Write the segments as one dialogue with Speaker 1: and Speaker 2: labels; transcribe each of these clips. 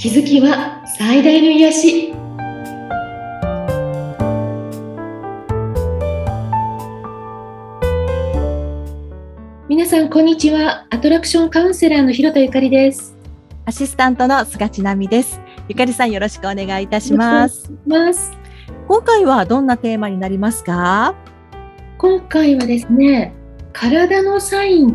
Speaker 1: 気づきは最大の癒し。皆さんこんにちは。アトラクションカウンセラーの広田ゆかりです。
Speaker 2: アシスタントの菅千奈美です。ゆかりさんよろしくお願いいたします。
Speaker 1: ます。
Speaker 2: 今回はどんなテーマになりますか？
Speaker 1: 今回はですね体のサインっ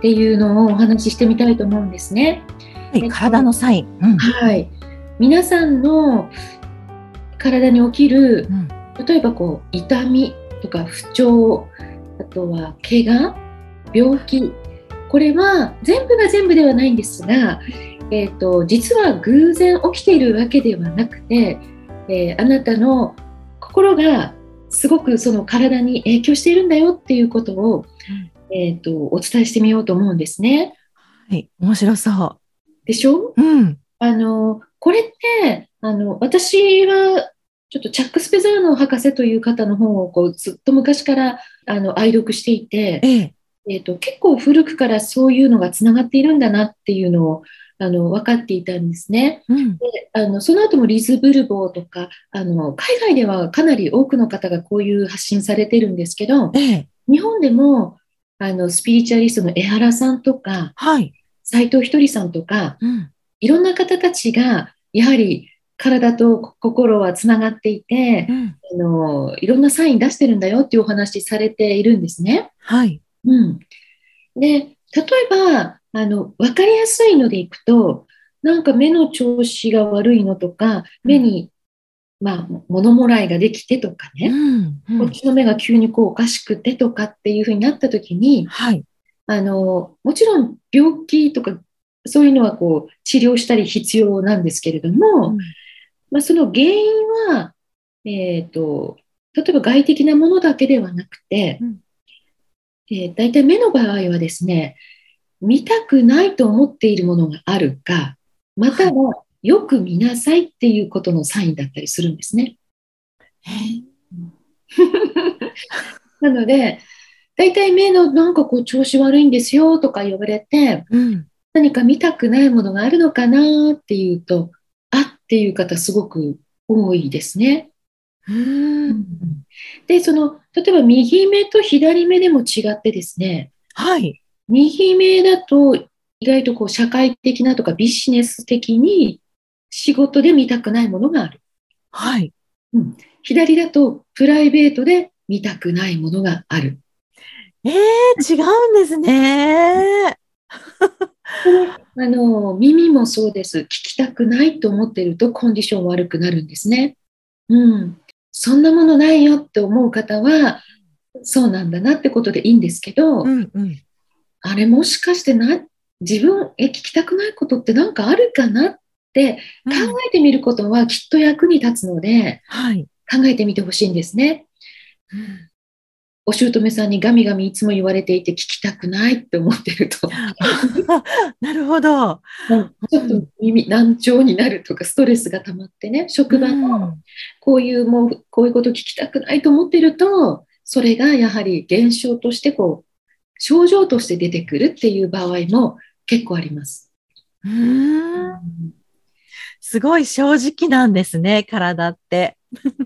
Speaker 1: ていうのをお話ししてみたいと思うんですね
Speaker 2: はい、体のサイン、
Speaker 1: うん、はい。皆さんの体に起きる、うん、例えばこう痛みとか不調あとは怪我病気。これは全部が全部ではないんですが、えーと、実は偶然起きているわけではなくて、えー、あなたの心がすごくその体に影響しているんだよっていうことを、うん、えーと、とお伝えしてみようと思うんですね。
Speaker 2: はい、面白そう。
Speaker 1: でしょ、
Speaker 2: うん、
Speaker 1: あのこれってあの私はちょっとチャック・スペザーノ博士という方の本をこうずっと昔からあの愛読していて、
Speaker 2: ええ。
Speaker 1: えーと、結構古くからそういうのがつながっているんだなっていうのをあの分かっていたんですね。
Speaker 2: うん、
Speaker 1: であのその後もリズ・ブルボーとかあの海外ではかなり多くの方がこういう発信されてるんですけど、
Speaker 2: ええ、
Speaker 1: 日本でもあのスピリチュアリストの江原さんとか、
Speaker 2: はい、
Speaker 1: 斎藤ひとりさんとか、
Speaker 2: うん、
Speaker 1: いろんな方たちがやはり体と心はつながっていて、
Speaker 2: うん、
Speaker 1: あのいろんなサイン出してるんだよっていうお話されているんですね。
Speaker 2: はい、
Speaker 1: うん、で例えばあの分かりやすいのでいくとなんか目の調子が悪いのとか目に、まあ、物もらいができてとかね、
Speaker 2: うん。うん、
Speaker 1: こっちの目が急にこうおかしくてとかっていうふうになった時に、
Speaker 2: はい、
Speaker 1: あのもちろん病気とかそういうのはこう治療したり必要なんですけれども、うん、まあ、その原因は、えーと、例えば外的なものだけではなくて、
Speaker 2: うん、
Speaker 1: えー、大体目の場合はですね見たくないと思っているものがあるかまたはよく見なさいっていうことのサインだったりするんですね。なので大体目のなんかこう調子悪いんですよとか言われて、
Speaker 2: うん、
Speaker 1: 何か見たくないものがあるのかなっていうと、あっていう方すごく多いですね。
Speaker 2: うん
Speaker 1: で、その、例えば右目と左目でも違ってですね、
Speaker 2: はい。
Speaker 1: 右目だと意外とこう社会的なとかビジネス的に仕事で見たくないものがある。
Speaker 2: はい。
Speaker 1: うん、左だとプライベートで見たくないものがある。
Speaker 2: えー、違うんですね。
Speaker 1: あの耳もそうです。聞きたくないと思っているとコンディション悪くなるんですね。うん。そんなものないよって思う方は、そうなんだなってことでいいんですけど、
Speaker 2: うんうん、
Speaker 1: あれもしかしてな、自分、え、聞きたくないことって何かあるかなって考えてみることはきっと役に立つので、
Speaker 2: はい、
Speaker 1: 考えてみてほしいんですね。
Speaker 2: うん
Speaker 1: お姑さんにガミガミいつも言われていて聞きたくないって思ってると。
Speaker 2: なるほど。
Speaker 1: ちょっと耳難聴になるとかストレスが溜まってね職場のこういうもうこういうこと聞きたくないと思ってるとそれがやはり現象としてこう症状として出てくるっていう場合も結構あります。
Speaker 2: うんすごい正直なんですね体って。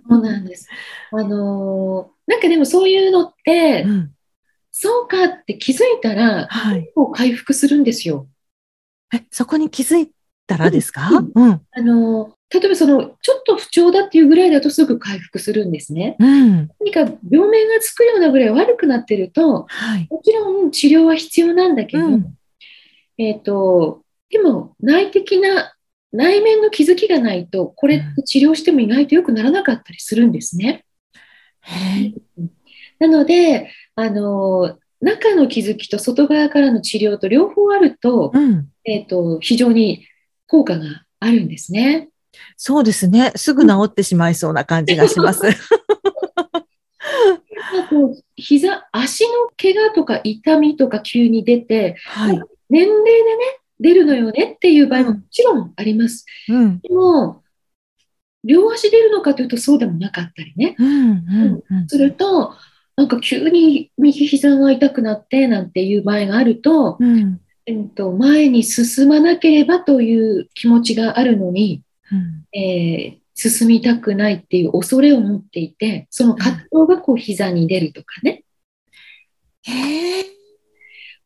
Speaker 1: そうなんです。あのー、なんかでもそういうのって、
Speaker 2: うん、
Speaker 1: そうかって気づいたら、
Speaker 2: はい、
Speaker 1: 回復するんですよ。
Speaker 2: え、そこに気づいたらですか、
Speaker 1: うん、あのー、例えばその、ちょっと不調だっていうぐらいだとすぐ回復するんですね。
Speaker 2: うん、
Speaker 1: 何か病名がつくようなぐらい悪くなってると、
Speaker 2: はい、
Speaker 1: もちろん治療は必要なんだけど、えっ、ー、と、でも内的な内面の気づきがないと、これ治療しても意外と良くならなかったりするんですね。なので、あの、中の気づきと外側からの治療と両方あると、
Speaker 2: うん、
Speaker 1: えっ、ー、と、非常に効果があるんですね。
Speaker 2: そうですね。すぐ治ってしまいそうな感じがします。あ
Speaker 1: と、膝、足の怪我とか痛みとか急に出て、
Speaker 2: はい、
Speaker 1: 年齢でね、出るのよねっていう場合ももちろんあります。
Speaker 2: うん、
Speaker 1: でも、両足出るのかというとそうでもなかったりね。
Speaker 2: うんうんうん、
Speaker 1: すると、なんか急に右膝が痛くなってなんていう場合があると、
Speaker 2: うん、
Speaker 1: えっと、前に進まなければという気持ちがあるのに、
Speaker 2: うん。
Speaker 1: えー進みたくないっていう恐れを持っていて、その葛藤がこう膝に出るとかね、
Speaker 2: へえ。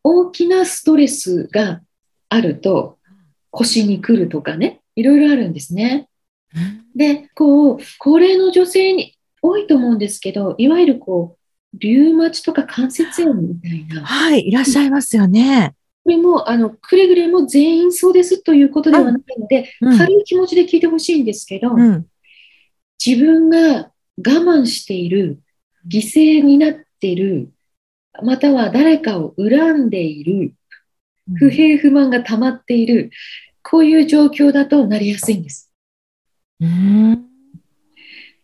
Speaker 1: 大きなストレスがあると腰に来るとかね、いろいろあるんですね。で、こう、高齢の女性に多いと思うんですけど、いわゆるこう、リュウマチとか関節炎みたいな、
Speaker 2: はい、いらっしゃいますよね。
Speaker 1: これも、あの、くれぐれも全員そうですということではないので、
Speaker 2: うん
Speaker 1: 軽い気持ちで聞いてほしいんですけど、
Speaker 2: うん。
Speaker 1: 自分が我慢している、犠牲になっている、または誰かを恨んでいる、不平不満が溜まっている、こういう状況だとなりやすいんです。
Speaker 2: うん。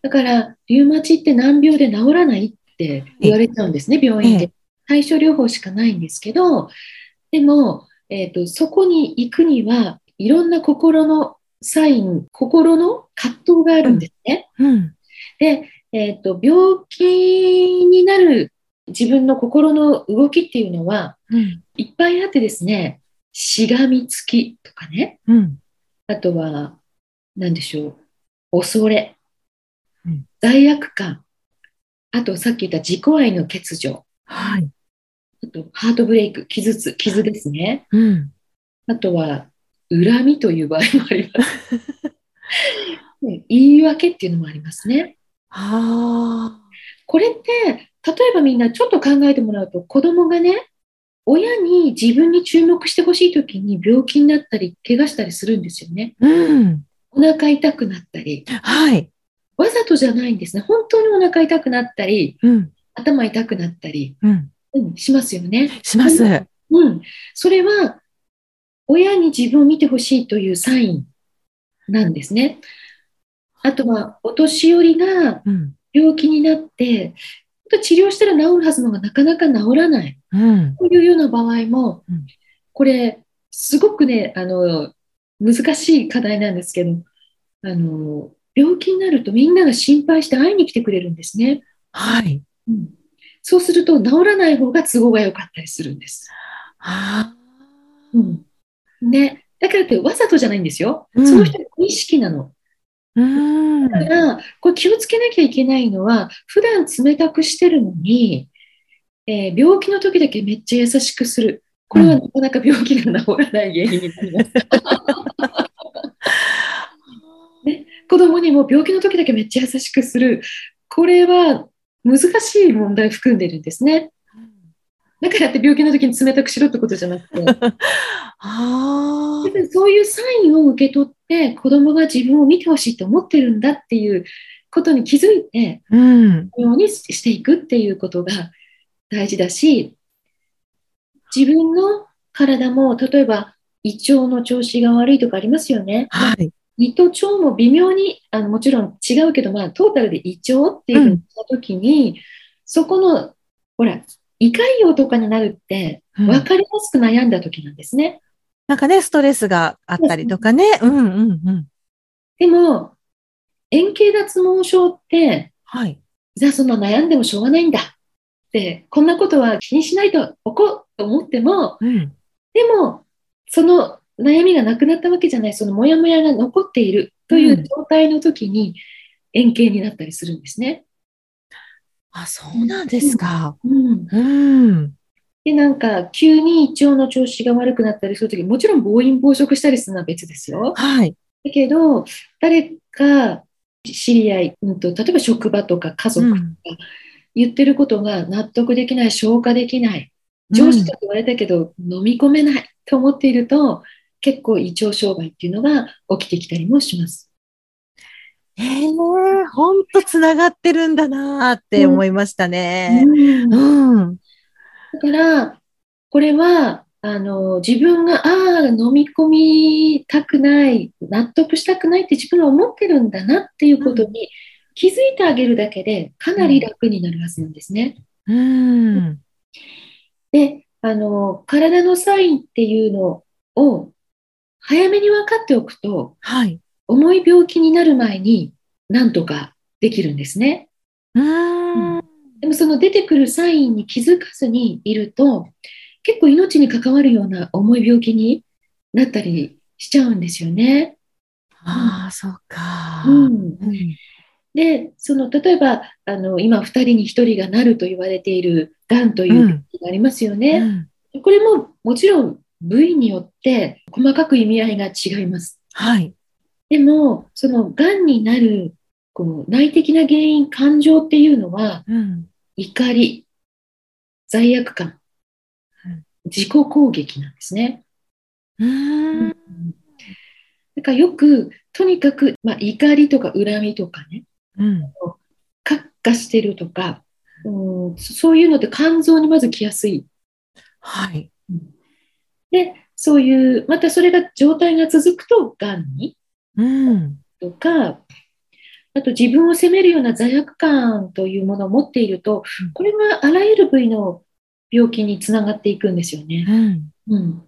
Speaker 1: だから、リウマチって難病で治らないって言われちゃうんですね、病院
Speaker 2: え
Speaker 1: で。対処療法しかないんですけど、でも、えーと、そこに行くには、いろんな心のサイン、心の葛藤があるんですね。
Speaker 2: うん。
Speaker 1: で、えーと、病気になる自分の心の動きっていうのは、
Speaker 2: うん。
Speaker 1: いっぱいあってですね、しがみつきとかね、
Speaker 2: うん。
Speaker 1: あとは、何でしょう、恐れ
Speaker 2: うん、
Speaker 1: 罪悪感、あとさっき言った自己愛の欠如、
Speaker 2: はい。
Speaker 1: あとハートブレイク、傷つ、傷ですね。
Speaker 2: うん。
Speaker 1: あとは、恨みという場合もあります。ね言い訳っていうのもありますね。
Speaker 2: あ
Speaker 1: これって、例えばみんなちょっと考えてもらうと、子供がね、親に自分に注目してほしいときに病気になったり、怪我したりするんですよね。
Speaker 2: あ。うん。
Speaker 1: お腹痛くなったり、
Speaker 2: はい。
Speaker 1: わざとじゃないんですね。本当にお腹痛くなったり、
Speaker 2: うん。
Speaker 1: 頭痛くなったり、
Speaker 2: うん。
Speaker 1: うん、しますよね。
Speaker 2: します。
Speaker 1: うん。それは、親に自分を見てほしいというサインなんですね。あとは、お年寄りが
Speaker 2: うん。
Speaker 1: 病気になって、治療したら治るはずのがなかなか治らない
Speaker 2: うん。
Speaker 1: というような場合も
Speaker 2: うん、
Speaker 1: これ、すごくね、あの、難しい課題なんですけど、あの、病気になるとみんなが心配して会いに来てくれるんですね。
Speaker 2: はい。
Speaker 1: うんそうすると治らない方が都合が良かったりするんです。
Speaker 2: あ
Speaker 1: うんね、だからってわざとじゃないんですよ。
Speaker 2: うん
Speaker 1: その人の意識なの。
Speaker 2: あ。うん。
Speaker 1: だから、これ気をつけなきゃいけないのは、普段冷たくしてるのに、えー病気の時だけめっちゃ優しくする。これはなかなか病気が治らない原因になります。子供にも病気の時だけめっちゃ優しくする。これは難しい問題を含んでるんですね。だからって病気の時に冷たくしろってことじゃなくて、
Speaker 2: あ
Speaker 1: そういうサインを受け取って子供が自分を見てほしいと思ってるんだっていうことに気づいて、
Speaker 2: あ。うん。
Speaker 1: ようにしていくっていうことが大事だし、自分の体も例えば胃腸の調子が悪いとかありますよね。
Speaker 2: はい。
Speaker 1: 胃と腸も微妙にあのもちろん違うけど、まあ、トータルで胃腸っていうふうにしたときに、そこのほら胃潰瘍とかになるって
Speaker 2: うん
Speaker 1: 分かりやすく悩んだ時なんですね。
Speaker 2: なんかね、ストレスがあったりとかね。うんうんうん。
Speaker 1: でも円形脱毛症って
Speaker 2: はい。
Speaker 1: じゃあそんな悩んでもしょうがないんだってこんなことは気にしないとおこうと思っても
Speaker 2: うん。
Speaker 1: でもその悩みがなくなったわけじゃないそのモヤモヤが残っているという状態の時に円形になったりするんですね。
Speaker 2: あ、そうなんですか。
Speaker 1: うん、
Speaker 2: うん。
Speaker 1: でなんか急に胃腸の調子が悪くなったりする時もちろん暴飲暴食したりするのは別ですよ。
Speaker 2: はい。
Speaker 1: だけど誰か知り合い、うん、と例えば職場とか家族とか
Speaker 2: うん
Speaker 1: 言ってることが納得できない消化できない上司とか言われたけど、飲み込めないと思っていると結構胃腸障害っていうのが起きてきたりもします。
Speaker 2: へえ、ほんとつながってるんだなーって思いましたね。
Speaker 1: うん
Speaker 2: うん。
Speaker 1: だから、これは、あの、自分が、ああ、飲み込みたくない、納得したくないって自分が思ってるんだなっていうことに気づいてあげるだけで、かなり楽になるはずなんですね。
Speaker 2: うん。
Speaker 1: で、あの、体のサインっていうのを早めに分かっておくと、
Speaker 2: はい。
Speaker 1: 重い病気になる前になんとかできるんですね。
Speaker 2: うん。
Speaker 1: でもその出てくるサインに気づかずにいると、結構命に関わるような重い病気になったりしちゃうんですよね。
Speaker 2: ああ、そうか。
Speaker 1: うん、で、その例えばあの今2人に1人がなると言われているがんという病気がありますよね。うんうん、これももちろん部位によって細かく意味合いが違います。
Speaker 2: はい。
Speaker 1: でも、そのがんになるこう内的な原因、感情っていうのは、うん、怒り、罪悪感、自己攻撃なんですね。
Speaker 2: うん。
Speaker 1: だからよく、とにかく、まあ、怒りとか恨みとかね、
Speaker 2: うん、
Speaker 1: カッしてるとか、うん、そういうのって肝臓にまず来やすい。
Speaker 2: はい。
Speaker 1: で、そういう、またそれが状態が続くと、がんに、
Speaker 2: うん、
Speaker 1: とか、あと自分を責めるような罪悪感というものを持っていると、これはあらゆる部位の病気につながっていくんですよね。
Speaker 2: うん、
Speaker 1: うん、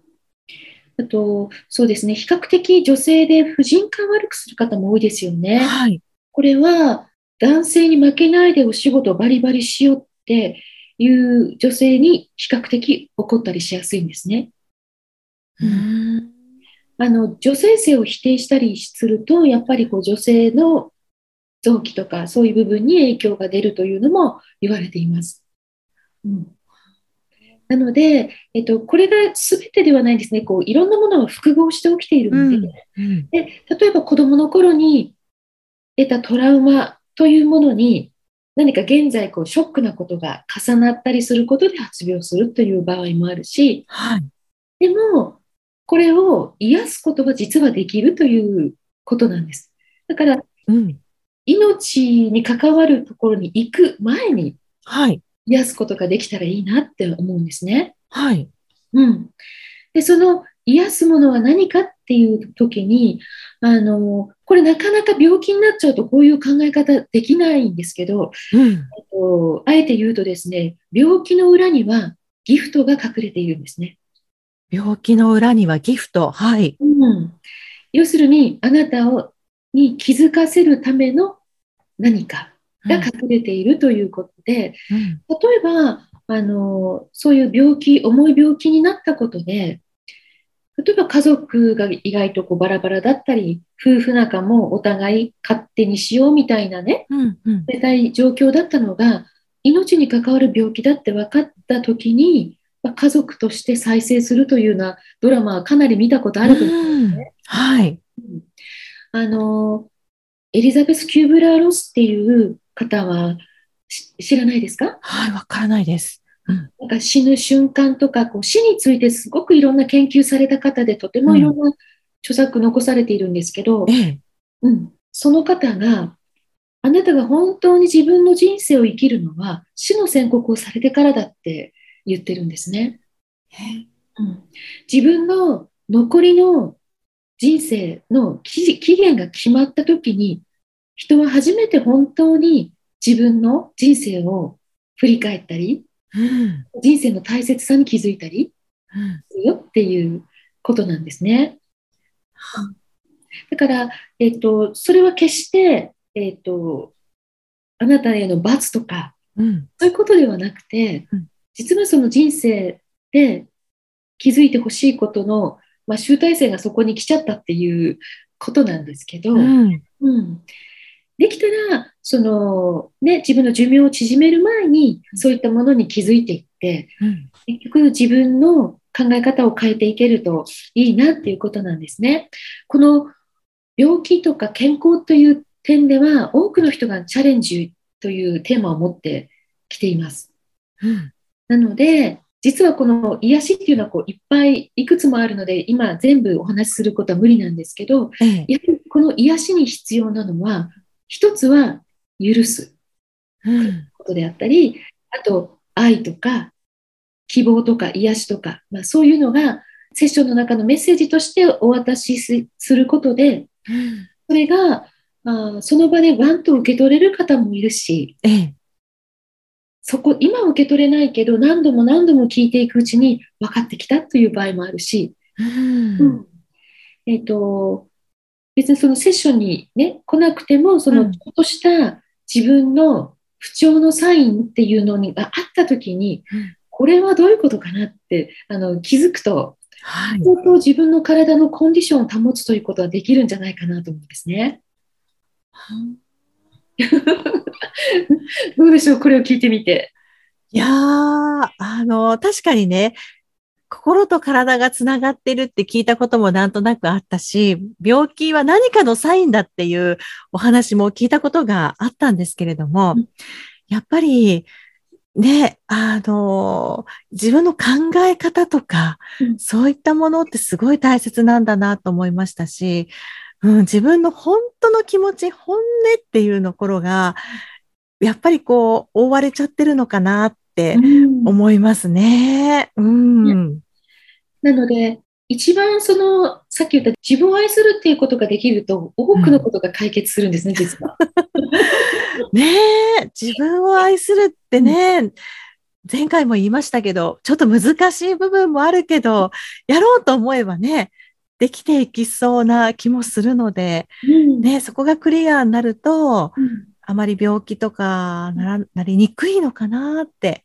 Speaker 1: あと、そうですね、比較的女性で婦人科を悪くする方も多いですよね。
Speaker 2: はい、
Speaker 1: これは男性に負けないでお仕事をバリバリしようっていう女性に比較的起こったりしやすいんですね。
Speaker 2: うん
Speaker 1: あの女性性を否定したりすると、やっぱりこう女性の臓器とかそういう部分に影響が出るというのも言われています。うん、なので、えっと、これが全てではないんですね。こういろんなものが複合して起きているので、うん。うん、で例えば子どもの頃に得たトラウマというものに何か現在こうショックなことが重なったりすることで発病するという場合もあるし、
Speaker 2: はい、
Speaker 1: でもこれを癒すことは実はできるということなんです。だから、
Speaker 2: うん、
Speaker 1: 命に関わるところに行く前に、
Speaker 2: はい。
Speaker 1: 癒すことができたらいいなって思うんですね。
Speaker 2: はい。
Speaker 1: うん。で、その癒すものは何かっていう時に、あの、これなかなか病気になっちゃうとこういう考え方できないんですけど、
Speaker 2: うん、
Speaker 1: とあえて言うとですね、病気の裏にはギフトが隠れているんですね。
Speaker 2: 病気の裏にはギフト。はい。
Speaker 1: うん。要するに、あなたをに気づかせるための何かが隠れているということで、
Speaker 2: うん、例
Speaker 1: えばあのそういう病気重い病気になったことで例えば家族が意外とこうバラバラだったり夫婦仲もお互い勝手にしようみたいなね、
Speaker 2: うんうん、
Speaker 1: 冷たい状況だったのが命に関わる病気だって分かった時に家族として再生するというようなドラマはかなり見たことあると思うんですね。
Speaker 2: はい、
Speaker 1: あのエリザベス・キューブラー・ロスっていう方は知らないですか？
Speaker 2: はい、わからないです。
Speaker 1: うん、なんか死ぬ瞬間とかこう死についてすごくいろんな研究された方でとてもいろんな著作残されているんですけど、
Speaker 2: うん、
Speaker 1: うん、その方があなたが本当に自分の人生を生きるのは死の宣告をされてからだって言ってるんですね。うん、自分の残りの人生の期限が決まった時に人は初めて本当に自分の人生を振り返ったり、
Speaker 2: うん、
Speaker 1: 人生の大切さに気づいたり
Speaker 2: す
Speaker 1: るよっていうことなんですね。うん、だから、えっと、それは決して、えっと、あなたへの罰とか、
Speaker 2: うん、
Speaker 1: そういうことではなくて、実はその人生で気づいてほしいことの、まあ、集大成がそこに来ちゃったっていうことなんですけど、
Speaker 2: うん
Speaker 1: できたら、その、ね、自分の寿命を縮める前に、そういったものに気づいていって、
Speaker 2: うん、
Speaker 1: 結局自分の考え方を変えていけるといいなっていうことなんですね。この病気とか健康という点では、多くの人がチャレンジというテーマを持ってきています。
Speaker 2: うん、
Speaker 1: なので、実はこの癒しっていうのはこういっぱいいくつもあるので、今全部お話しすることは無理なんですけど、
Speaker 2: ええ、
Speaker 1: やはりこの癒しに必要なのは、一つは許すことであったり、あと愛とか希望とか癒しとか、まあ、そういうのがセッションの中のメッセージとしてお渡しすることで、それがあその場でワンと受け取れる方もいるし、
Speaker 2: ええ、
Speaker 1: そこ今受け取れないけど何度も何度も聞いていくうちに分かってきたという場合もあるし、
Speaker 2: うん、
Speaker 1: えーと別にそのセッションに、ね、来なくても、そのちょっとした自分の不調のサインっていうのがあったときに、これはどういうことかなってあの気づくと、
Speaker 2: はい、
Speaker 1: 相当自分の体のコンディションを保つということはできるんじゃないかなと思うんですね。どうでしょう？これを聞いてみて。
Speaker 2: いやー、あの、確かにね、心と体がつながってるって聞いたこともなんとなくあったし、病気は何かのサインだっていうお話も聞いたことがあったんですけれども、やっぱり、ね、あの、自分の考え方とか、そういったものってすごい大切なんだなと思いましたし、うん、自分の本当の気持ち、本音っていうところが、やっぱりこう、覆われちゃってるのかなって思いますね。うん。
Speaker 1: なので、一番その、さっき言った自分を愛するっていうことができると、多くのことが解決するんですね、うん、実は。
Speaker 2: ねえ、自分を愛するってね、うん、前回も言いましたけど、ちょっと難しい部分もあるけど、やろうと思えばね、できていきそうな気もするので、うん、ね、そこがクリアになると、あまり病気とかななりにくいのかなって。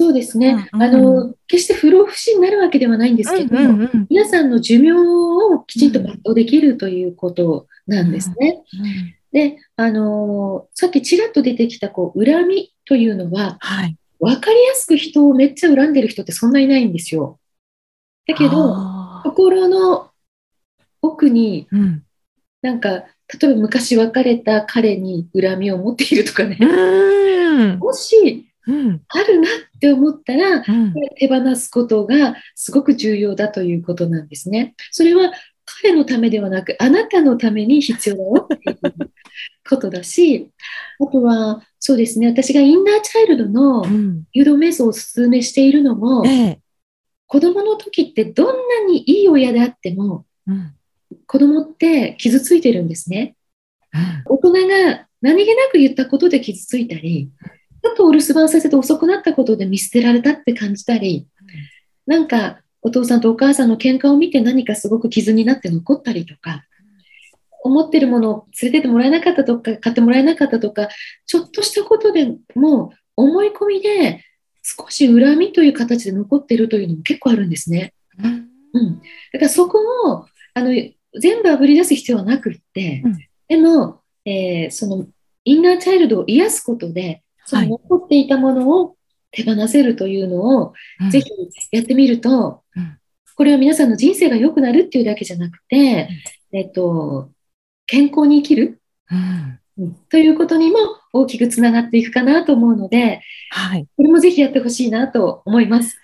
Speaker 1: そうですね、うんうん、あの決して不老不死になるわけではないんですけど、うんうんうん、皆さんの寿命をきちんと全うできるということなんですね。うんうん、であのさっきちらっと出てきたこう恨みというのは、はい、分かりやすく人をめっちゃ恨んでる人ってそんないないんですよ。だけど心の奥に、うん、なんか例えば昔別れた彼に恨みを持っているとかね、もしうん、あるなって思ったら、うん、手放すことがすごく重要だということなんですね。それは彼のためではなく、あなたのために必要だよっていう ことだし、あとは、そうですね、私がインナーチャイルドの誘導瞑想をお勧めしているのも、うん、子供の時ってどんなにいい親であっても、うん、子供って傷ついてるんですね。大人が何気なく言ったことで傷ついたり、ちょっとお留守番させて遅くなったことで見捨てられたって感じたり、なんかお父さんとお母さんの喧嘩を見て何かすごく傷になって残ったりとか、思ってるものを連れてってもらえなかったとか、買ってもらえなかったとか、ちょっとしたことでも思い込みで少し恨みという形で残ってるというのも結構あるんですね。うん。だからそこを、あの、全部あぶり出す必要はなくって、うん、でも、えー、そのインナーチャイルドを癒すことで、その残っていたものを手放せるというのを、ぜひやってみると、これは皆さんの人生が良くなるっていうだけじゃなくて、えっと、健康に生きる、うん、ということにも大きくつながっていくかなと思うので、はい、これもぜひやってほしいなと思います。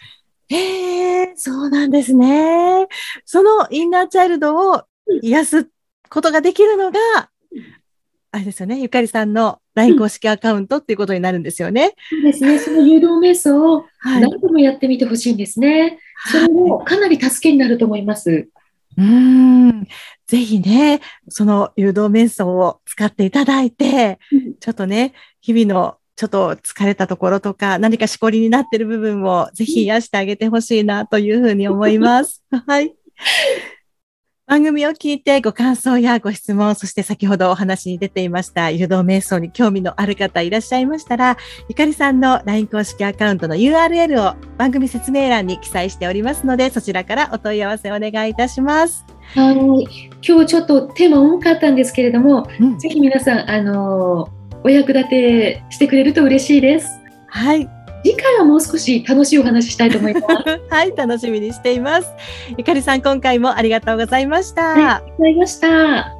Speaker 2: へえ、そうなんですね。そのインナーチャイルドを癒すことができるのが、あれですよね、ゆかりさんの LINE 公式アカウントっていうことになるんですよね。
Speaker 1: そうですね。その誘導瞑想を何度もやってみてほしいんですね。はい、それもかなり助けになると思います。
Speaker 2: うん。ぜひね、その誘導瞑想を使っていただいて、ちょっとね、日々のちょっと疲れたところとか、何かしこりになっている部分をぜひ癒してあげてほしいなというふうに思います。はい。番組を聞いてご感想やご質問、そして先ほどお話に出ていました誘導瞑想に興味のある方いらっしゃいましたら、ゆかりさんの LINE 公式アカウントの URL を番組説明欄に記載しておりますので、そちらからお問い合わせお願いいたします。
Speaker 1: はい。今日ちょっとテーマ重かったんですけれども、うん、ぜひ皆さん、あの、お役立てしてくれると嬉しいです。
Speaker 2: はい。
Speaker 1: 次回はもう少し楽しいお話したいと思います。
Speaker 2: はい、楽しみにしています。ゆかりさん、今回もありがとうございました。はい、
Speaker 1: ありがとうございました。